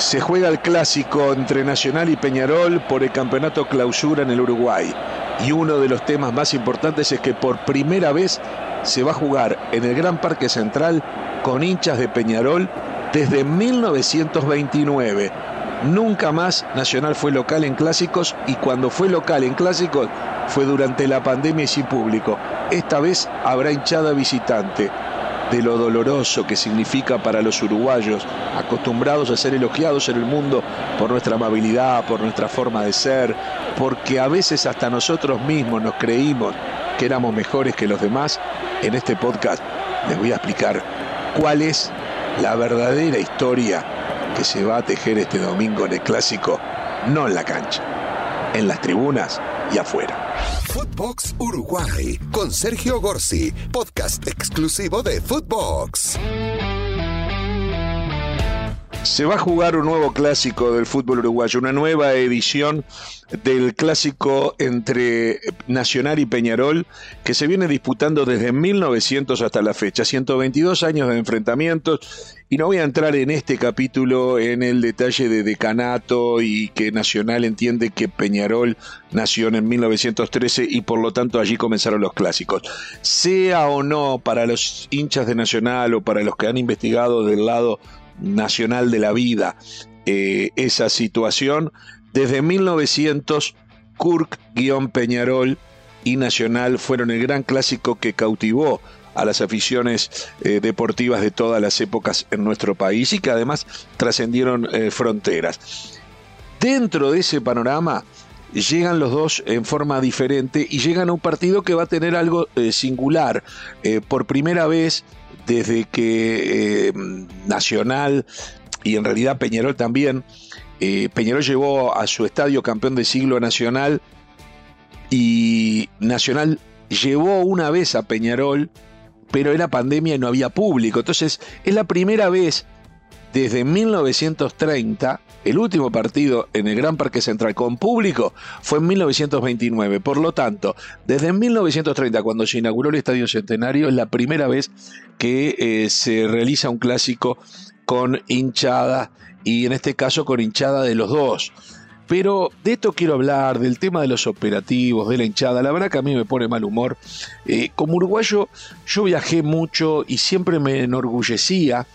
Se juega el clásico entre Nacional y Peñarol por el campeonato clausura en el Uruguay. Y uno de los temas más importantes es que por primera vez se va a jugar en el Gran Parque Central con hinchas de Peñarol desde 1929. Nunca más Nacional fue local en clásicos y cuando fue local en clásicos fue durante la pandemia y sin público. Esta vez habrá hinchada visitante de lo doloroso que significa para los uruguayos, acostumbrados a ser elogiados en el mundo por nuestra amabilidad, por nuestra forma de ser, porque a veces hasta nosotros mismos nos creímos que éramos mejores que los demás, en este podcast les voy a explicar cuál es la verdadera historia que se va a tejer este domingo en el clásico, no en la cancha, en las tribunas y afuera. Footbox Uruguay con Sergio Gorsi, podcast exclusivo de Footbox. Se va a jugar un nuevo clásico del fútbol uruguayo, una nueva edición del clásico entre Nacional y Peñarol que se viene disputando desde 1900 hasta la fecha, 122 años de enfrentamientos y no voy a entrar en este capítulo en el detalle de decanato y que Nacional entiende que Peñarol nació en 1913 y por lo tanto allí comenzaron los clásicos. Sea o no para los hinchas de Nacional o para los que han investigado del lado nacional de la vida eh, esa situación. Desde 1900, Kurk-Peñarol y Nacional fueron el gran clásico que cautivó a las aficiones eh, deportivas de todas las épocas en nuestro país y que además trascendieron eh, fronteras. Dentro de ese panorama llegan los dos en forma diferente y llegan a un partido que va a tener algo singular. por primera vez desde que eh, Nacional y en realidad Peñarol también, eh, Peñarol llevó a su estadio campeón de siglo Nacional y Nacional llevó una vez a Peñarol, pero era pandemia y no había público. Entonces es la primera vez desde 1930, el último partido en el Gran Parque Central con público fue en 1929. Por lo tanto, desde 1930, cuando se inauguró el Estadio Centenario, es la primera vez que eh, se realiza un clásico con hinchada y en este caso con hinchada de los dos. Pero de esto quiero hablar, del tema de los operativos, de la hinchada. La verdad que a mí me pone mal humor. Eh, como uruguayo, yo viajé mucho y siempre me enorgullecía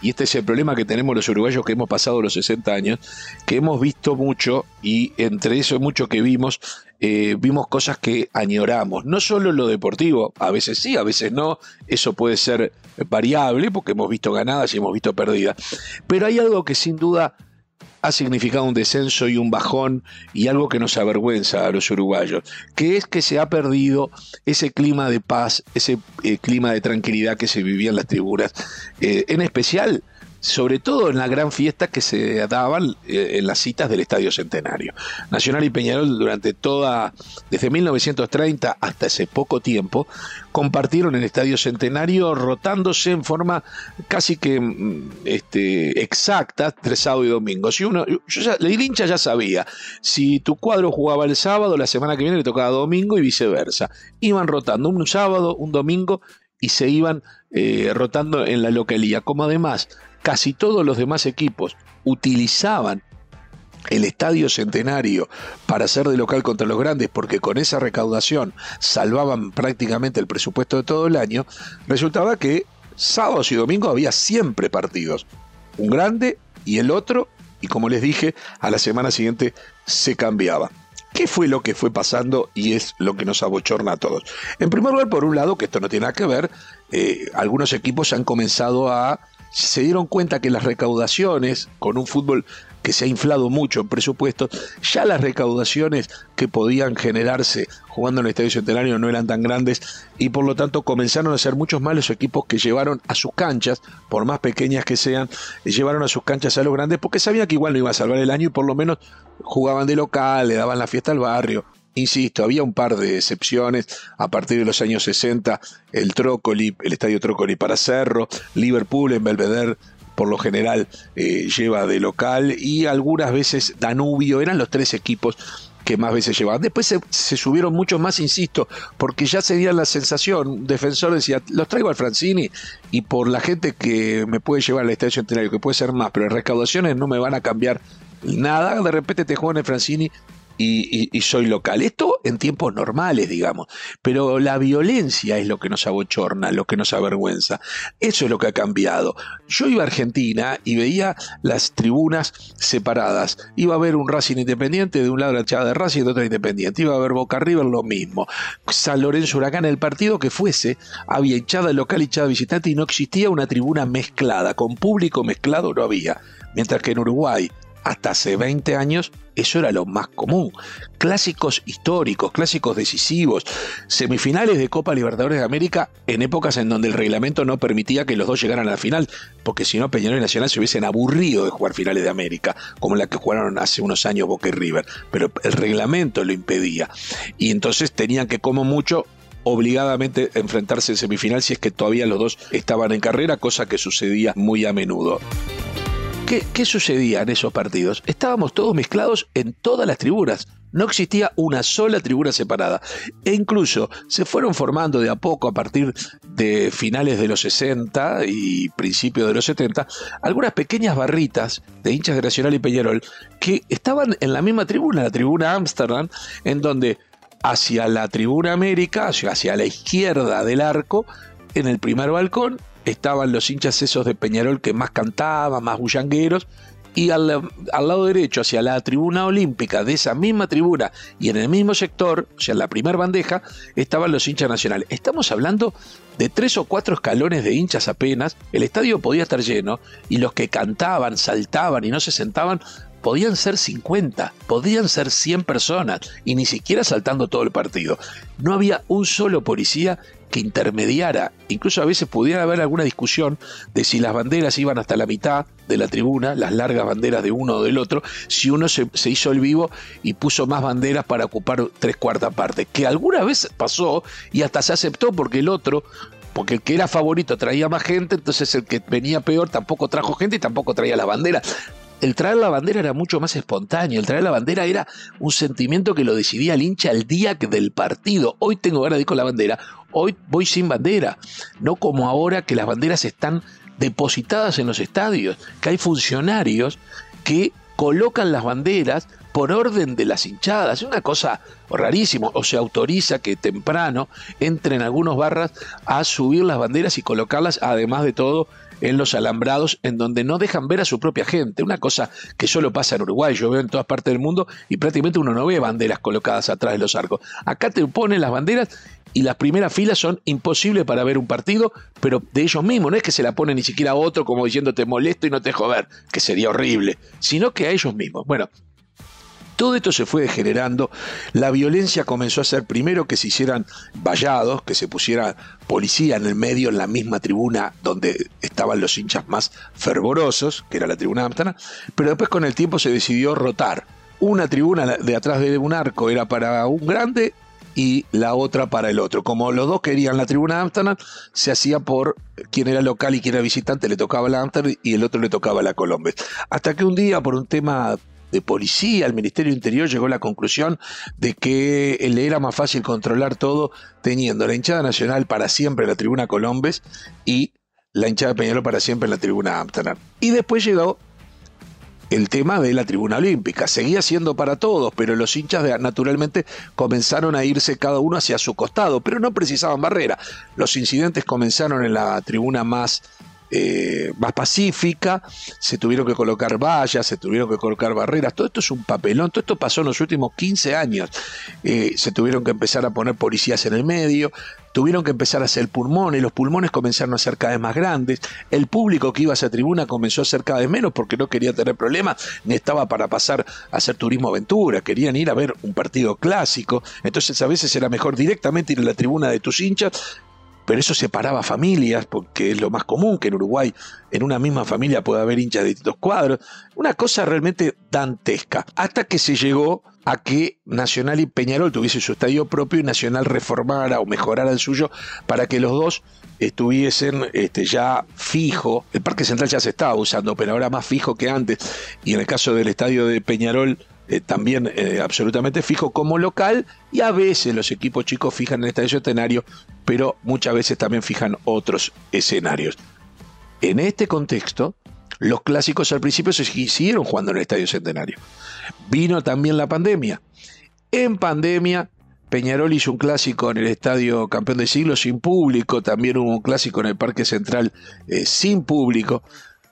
y este es el problema que tenemos los uruguayos que hemos pasado los 60 años, que hemos visto mucho y entre eso mucho que vimos, eh, vimos cosas que añoramos. No solo lo deportivo, a veces sí, a veces no, eso puede ser variable porque hemos visto ganadas y hemos visto perdidas. Pero hay algo que sin duda ha significado un descenso y un bajón y algo que nos avergüenza a los uruguayos, que es que se ha perdido ese clima de paz, ese eh, clima de tranquilidad que se vivía en las tribunas, eh, en especial sobre todo en la gran fiesta que se daban eh, en las citas del Estadio Centenario. Nacional y Peñarol durante toda, desde 1930 hasta ese poco tiempo, compartieron el Estadio Centenario rotándose en forma casi que mm, este, exacta entre sábado y domingo. Si uno, yo ya, el hincha ya sabía, si tu cuadro jugaba el sábado, la semana que viene le tocaba domingo y viceversa. Iban rotando un sábado, un domingo y se iban eh, rotando en la localía. Como además casi todos los demás equipos utilizaban el estadio centenario para ser de local contra los grandes, porque con esa recaudación salvaban prácticamente el presupuesto de todo el año, resultaba que sábados y domingos había siempre partidos. Un grande y el otro, y como les dije, a la semana siguiente se cambiaba. ¿Qué fue lo que fue pasando y es lo que nos abochorna a todos? En primer lugar, por un lado, que esto no tiene nada que ver, eh, algunos equipos han comenzado a se dieron cuenta que las recaudaciones, con un fútbol que se ha inflado mucho en presupuestos, ya las recaudaciones que podían generarse jugando en el Estadio Centenario no eran tan grandes y por lo tanto comenzaron a ser muchos más los equipos que llevaron a sus canchas, por más pequeñas que sean, llevaron a sus canchas a los grandes porque sabían que igual no iba a salvar el año y por lo menos jugaban de local, le daban la fiesta al barrio, Insisto, había un par de excepciones. A partir de los años 60, el Trócoli, el estadio Trócoli para Cerro, Liverpool en Belvedere por lo general eh, lleva de local y algunas veces Danubio, eran los tres equipos que más veces llevaban. Después se, subieron muchos más, insisto, porque ya se la sensación, un defensor decía, los traigo al Francini y por la gente que me puede llevar al Estadio Centenario, que puede ser más, pero en recaudaciones no me van a cambiar nada, de repente te juegan el Francini y, soy local. Esto en tiempos normales, digamos. Pero la violencia es lo que nos abochorna, lo que nos avergüenza. Eso es lo que ha cambiado. Yo iba a Argentina y veía las tribunas separadas. Iba a ver un Racing Independiente, de un lado la echada de Racing y de otro Independiente. Iba a ver Boca River, lo mismo. San Lorenzo Huracán, el partido que fuese, había echada local y echada visitante y no existía una tribuna mezclada. Con público mezclado no había. Mientras que en Uruguay hasta hace 20 años eso era lo más común. Clásicos históricos, clásicos decisivos, semifinales de Copa Libertadores de América en épocas en donde el reglamento no permitía que los dos llegaran a la final, porque si no Peñarol y Nacional se hubiesen aburrido de jugar finales de América, como la que jugaron hace unos años Boca y River, pero el reglamento lo impedía. Y entonces tenían que como mucho obligadamente enfrentarse en semifinal si es que todavía los dos estaban en carrera, cosa que sucedía muy a menudo. ¿Qué, sucedía en esos partidos? Estábamos todos mezclados en todas las tribunas. No existía una sola tribuna separada. E incluso se fueron formando de a poco a partir de finales de los 60 y principios de los 70 algunas pequeñas barritas de hinchas de Nacional y Peñarol que estaban en la misma tribuna, la tribuna Amsterdam, en donde hacia la tribuna América, hacia la izquierda del arco, en el primer balcón estaban los hinchas esos de Peñarol que más cantaban, más bullangueros, y al, lado derecho, hacia la tribuna olímpica de esa misma tribuna y en el mismo sector, o sea, en la primera bandeja, estaban los hinchas nacionales. Estamos hablando de tres o cuatro escalones de hinchas apenas, el estadio podía estar lleno y los que cantaban, saltaban y no se sentaban podían ser 50, podían ser 100 personas y ni siquiera saltando todo el partido. No había un solo policía que intermediara, incluso a veces pudiera haber alguna discusión de si las banderas iban hasta la mitad de la tribuna, las largas banderas de uno o del otro, si uno se, hizo el vivo y puso más banderas para ocupar tres cuartas partes, que alguna vez pasó y hasta se aceptó porque el otro porque el que era favorito traía más gente, entonces el que venía peor tampoco trajo gente y tampoco traía la bandera el traer la bandera era mucho más espontáneo, el traer la bandera era un sentimiento que lo decidía el hincha el día del partido. Hoy tengo ganas de ir con la bandera, hoy voy sin bandera, no como ahora que las banderas están depositadas en los estadios, que hay funcionarios que colocan las banderas por orden de las hinchadas. Es una cosa rarísima. O se autoriza que temprano entren algunos barras a subir las banderas y colocarlas, además de todo, en los alambrados en donde no dejan ver a su propia gente. Una cosa que solo pasa en Uruguay, yo veo en todas partes del mundo y prácticamente uno no ve banderas colocadas atrás de los arcos. Acá te ponen las banderas y las primeras filas son imposibles para ver un partido, pero de ellos mismos, no es que se la ponen ni siquiera a otro como diciendo te molesto y no te dejo ver, que sería horrible, sino que a ellos mismos. Bueno, todo esto se fue degenerando. La violencia comenzó a ser primero que se hicieran vallados, que se pusiera policía en el medio, en la misma tribuna donde estaban los hinchas más fervorosos, que era la tribuna de Amsterdam, pero después con el tiempo se decidió rotar. Una tribuna de atrás de un arco era para un grande y la otra para el otro. Como los dos querían la tribuna de Amsterdam, se hacía por quien era local y quien era visitante, le tocaba la Amsterdam y el otro le tocaba la Colombia. Hasta que un día, por un tema de policía, el Ministerio Interior llegó a la conclusión de que le era más fácil controlar todo teniendo la hinchada nacional para siempre en la tribuna Colombes y la hinchada de para siempre en la tribuna Amsterdam. Y después llegó el tema de la tribuna olímpica. Seguía siendo para todos, pero los hinchas naturalmente comenzaron a irse cada uno hacia su costado, pero no precisaban barrera. Los incidentes comenzaron en la tribuna más eh, más pacífica, se tuvieron que colocar vallas, se tuvieron que colocar barreras, todo esto es un papelón, todo esto pasó en los últimos 15 años, eh, se tuvieron que empezar a poner policías en el medio, tuvieron que empezar a hacer pulmones, los pulmones comenzaron a ser cada vez más grandes, el público que iba a esa tribuna comenzó a ser cada vez menos porque no quería tener problemas, ni estaba para pasar a hacer turismo aventura, querían ir a ver un partido clásico, entonces a veces era mejor directamente ir a la tribuna de tus hinchas pero eso separaba familias, porque es lo más común que en Uruguay en una misma familia pueda haber hinchas de distintos cuadros. Una cosa realmente dantesca. Hasta que se llegó a que Nacional y Peñarol tuviesen su estadio propio y Nacional reformara o mejorara el suyo para que los dos estuviesen este, ya fijo. El Parque Central ya se estaba usando, pero ahora más fijo que antes. Y en el caso del estadio de Peñarol, eh, también eh, absolutamente fijo como local y a veces los equipos chicos fijan el estadio centenario, pero muchas veces también fijan otros escenarios. En este contexto, los clásicos al principio se siguieron jugando en el estadio centenario. Vino también la pandemia. En pandemia, Peñarol hizo un clásico en el estadio Campeón del Siglo sin público, también hubo un clásico en el Parque Central eh, sin público.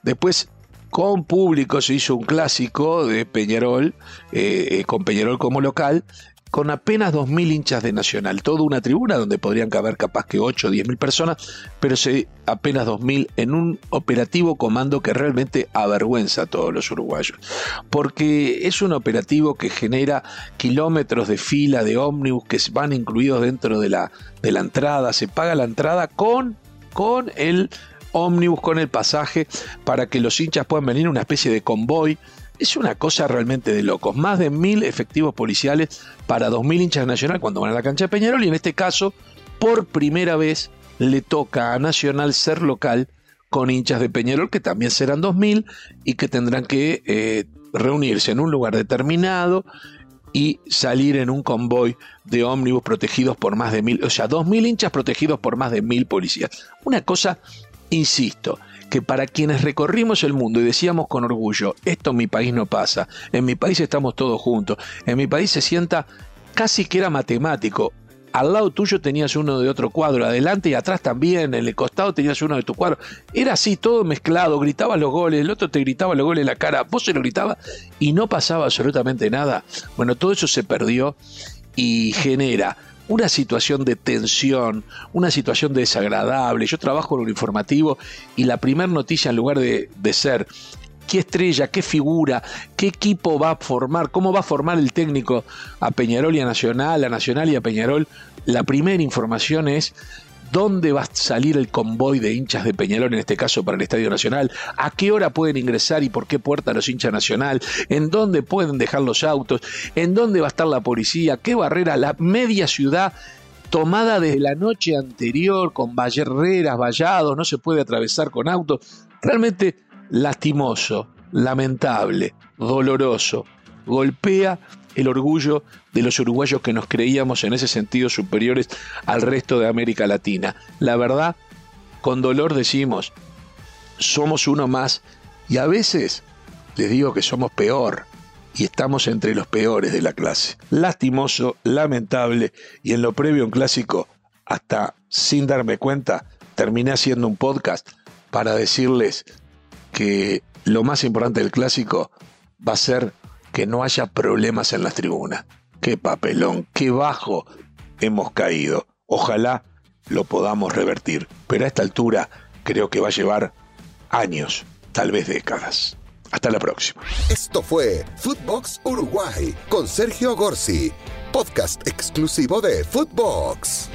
Después con público se hizo un clásico de Peñarol, eh, con Peñarol como local, con apenas 2.000 hinchas de Nacional, toda una tribuna donde podrían caber capaz que 8 o 10.000 personas, pero se, apenas 2.000 en un operativo comando que realmente avergüenza a todos los uruguayos, porque es un operativo que genera kilómetros de fila de ómnibus que van incluidos dentro de la, de la entrada, se paga la entrada con, con el ómnibus, con el pasaje, para que los hinchas puedan venir una especie de convoy es una cosa realmente de locos. Más de mil efectivos policiales para dos mil hinchas de Nacional cuando van a la cancha de Peñarol y en este caso, por primera vez, le toca a Nacional ser local con hinchas de Peñarol que también serán dos mil y que tendrán que eh, reunirse en un lugar determinado y salir en un convoy de ómnibus protegidos por más de mil, o sea, dos mil hinchas protegidos por más de mil policías. Una cosa, insisto, que para quienes recorrimos el mundo y decíamos con orgullo, esto en mi país no pasa, en mi país estamos todos juntos, en mi país se sienta casi que era matemático. Al lado tuyo tenías uno de otro cuadro, adelante y atrás también, en el costado tenías uno de tu cuadro. Era así, todo mezclado, gritabas los goles, el otro te gritaba los goles en la cara, vos se lo gritabas y no pasaba absolutamente nada. Bueno, todo eso se perdió y genera una situación de tensión, una situación desagradable. Yo trabajo en un informativo y la primera noticia en lugar de, ser qué estrella, qué figura, qué equipo va a formar, cómo va a formar el técnico a Peñarol y a Nacional, a Nacional y a Peñarol, la primera información es dónde va a salir el convoy de hinchas de Peñarol, en este caso para el Estadio Nacional, a qué hora pueden ingresar y por qué puerta los hinchas Nacional, en dónde pueden dejar los autos, en dónde va a estar la policía, qué barrera, la media ciudad tomada desde la noche anterior con barreras, vallados, no se puede atravesar con autos. Realmente lastimoso, lamentable, doloroso. Golpea el orgullo de los uruguayos que nos creíamos en ese sentido superiores al resto de América Latina. La verdad, con dolor decimos, somos uno más y a veces les digo que somos peor y estamos entre los peores de la clase. Lastimoso, lamentable y en lo previo un clásico, hasta sin darme cuenta, terminé haciendo un podcast para decirles que lo más importante del clásico va a ser que no haya problemas en las tribunas. Qué papelón, qué bajo hemos caído. Ojalá lo podamos revertir, pero a esta altura creo que va a llevar años, tal vez décadas. Hasta la próxima. Esto fue Footbox Uruguay con Sergio Gorsi, podcast exclusivo de Footbox.